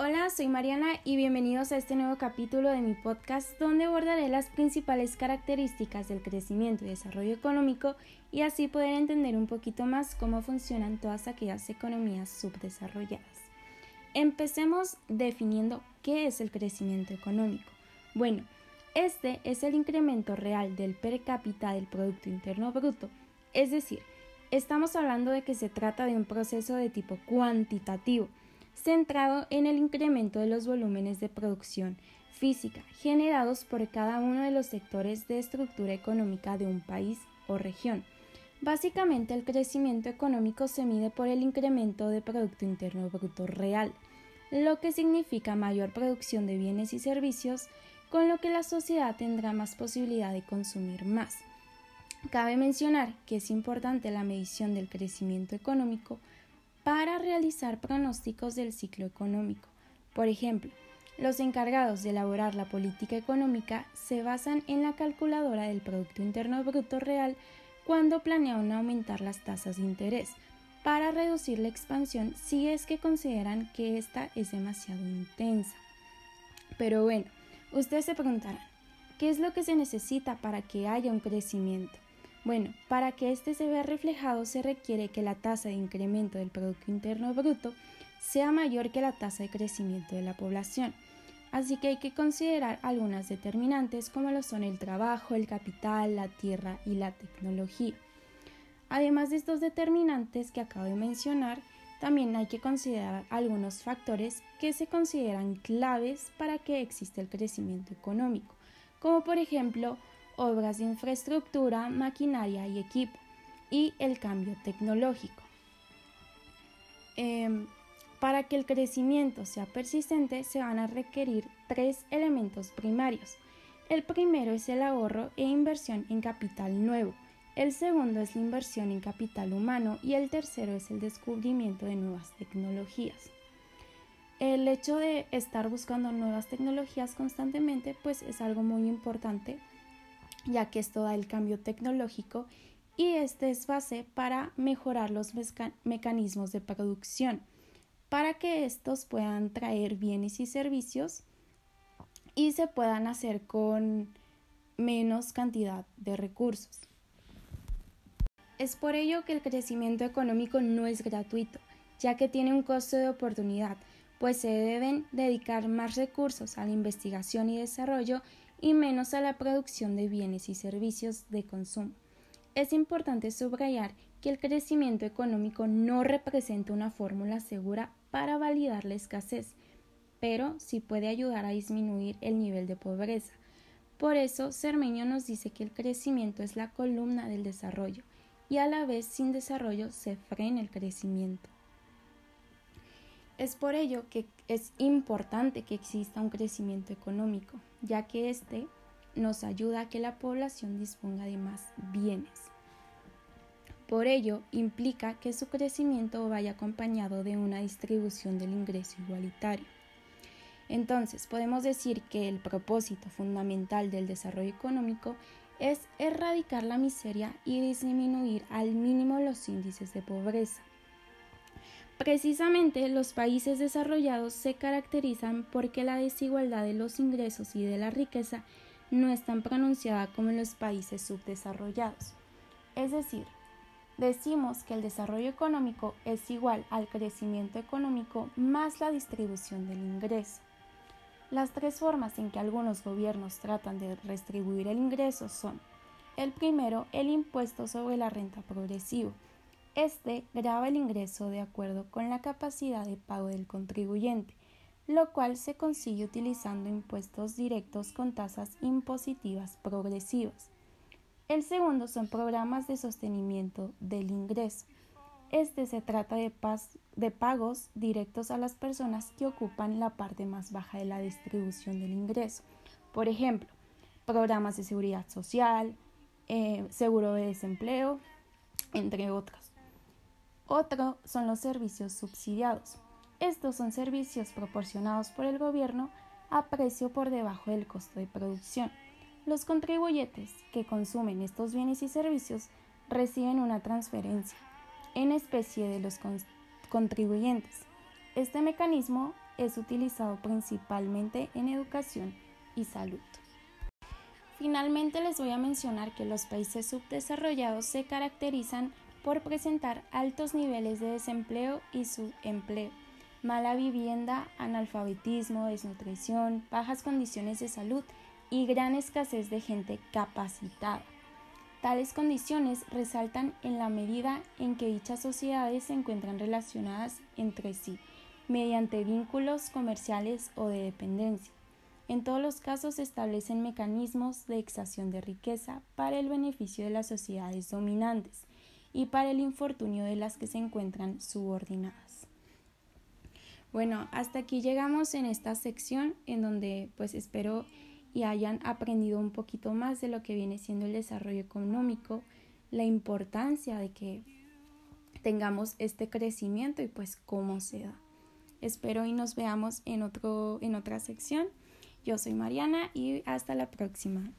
Hola, soy Mariana y bienvenidos a este nuevo capítulo de mi podcast donde abordaré las principales características del crecimiento y desarrollo económico y así poder entender un poquito más cómo funcionan todas aquellas economías subdesarrolladas. Empecemos definiendo qué es el crecimiento económico. Bueno, este es el incremento real del per cápita del Producto Interno Bruto, es decir, estamos hablando de que se trata de un proceso de tipo cuantitativo, centrado en el incremento de los volúmenes de producción física generados por cada uno de los sectores de estructura económica de un país o región. Básicamente el crecimiento económico se mide por el incremento de Producto Interno Bruto real, lo que significa mayor producción de bienes y servicios, con lo que la sociedad tendrá más posibilidad de consumir más. Cabe mencionar que es importante la medición del crecimiento económico para realizar pronósticos del ciclo económico. Por ejemplo, los encargados de elaborar la política económica se basan en la calculadora del Producto Interno Bruto Real cuando planean aumentar las tasas de interés para reducir la expansión si es que consideran que esta es demasiado intensa. Pero bueno, ustedes se preguntarán, ¿qué es lo que se necesita para que haya un crecimiento? Bueno, para que este se vea reflejado se requiere que la tasa de incremento del Producto Interno Bruto sea mayor que la tasa de crecimiento de la población. Así que hay que considerar algunas determinantes como lo son el trabajo, el capital, la tierra y la tecnología. Además de estos determinantes que acabo de mencionar, también hay que considerar algunos factores que se consideran claves para que exista el crecimiento económico, como por ejemplo obras de infraestructura, maquinaria y equipo, y el cambio tecnológico. Em, para que el crecimiento sea persistente se van a requerir tres elementos primarios. El primero es el ahorro e inversión en capital nuevo, el segundo es la inversión en capital humano y el tercero es el descubrimiento de nuevas tecnologías. El hecho de estar buscando nuevas tecnologías constantemente pues es algo muy importante ya que esto da el cambio tecnológico y este es base para mejorar los mecanismos de producción, para que estos puedan traer bienes y servicios y se puedan hacer con menos cantidad de recursos. Es por ello que el crecimiento económico no es gratuito, ya que tiene un costo de oportunidad, pues se deben dedicar más recursos a la investigación y desarrollo y menos a la producción de bienes y servicios de consumo. Es importante subrayar que el crecimiento económico no representa una fórmula segura para validar la escasez, pero sí puede ayudar a disminuir el nivel de pobreza. Por eso, Cermeño nos dice que el crecimiento es la columna del desarrollo y a la vez sin desarrollo se frena el crecimiento. Es por ello que es importante que exista un crecimiento económico, ya que éste nos ayuda a que la población disponga de más bienes. Por ello, implica que su crecimiento vaya acompañado de una distribución del ingreso igualitario. Entonces, podemos decir que el propósito fundamental del desarrollo económico es erradicar la miseria y disminuir al mínimo los índices de pobreza. Precisamente los países desarrollados se caracterizan porque la desigualdad de los ingresos y de la riqueza no es tan pronunciada como en los países subdesarrollados. Es decir, decimos que el desarrollo económico es igual al crecimiento económico más la distribución del ingreso. Las tres formas en que algunos gobiernos tratan de redistribuir el ingreso son el primero, el impuesto sobre la renta progresivo, este graba el ingreso de acuerdo con la capacidad de pago del contribuyente, lo cual se consigue utilizando impuestos directos con tasas impositivas progresivas. El segundo son programas de sostenimiento del ingreso. Este se trata de, pagos directos a las personas que ocupan la parte más baja de la distribución del ingreso. Por ejemplo, programas de seguridad social, eh, seguro de desempleo, entre otros. Otro son los servicios subsidiados. Estos son servicios proporcionados por el gobierno a precio por debajo del costo de producción. Los contribuyentes que consumen estos bienes y servicios reciben una transferencia en especie de los contribuyentes. Este mecanismo es utilizado principalmente en educación y salud. Finalmente les voy a mencionar que los países subdesarrollados se caracterizan por presentar altos niveles de desempleo y subempleo, mala vivienda, analfabetismo, desnutrición, bajas condiciones de salud y gran escasez de gente capacitada. Tales condiciones resaltan en la medida en que dichas sociedades se encuentran relacionadas entre sí, mediante vínculos comerciales o de dependencia. En todos los casos se establecen mecanismos de extracción de riqueza para el beneficio de las sociedades dominantes y para el infortunio de las que se encuentran subordinadas. Bueno, hasta aquí llegamos en esta sección en donde pues espero y hayan aprendido un poquito más de lo que viene siendo el desarrollo económico, la importancia de que tengamos este crecimiento y pues cómo se da. Espero y nos veamos en, otro, en otra sección. Yo soy Mariana y hasta la próxima.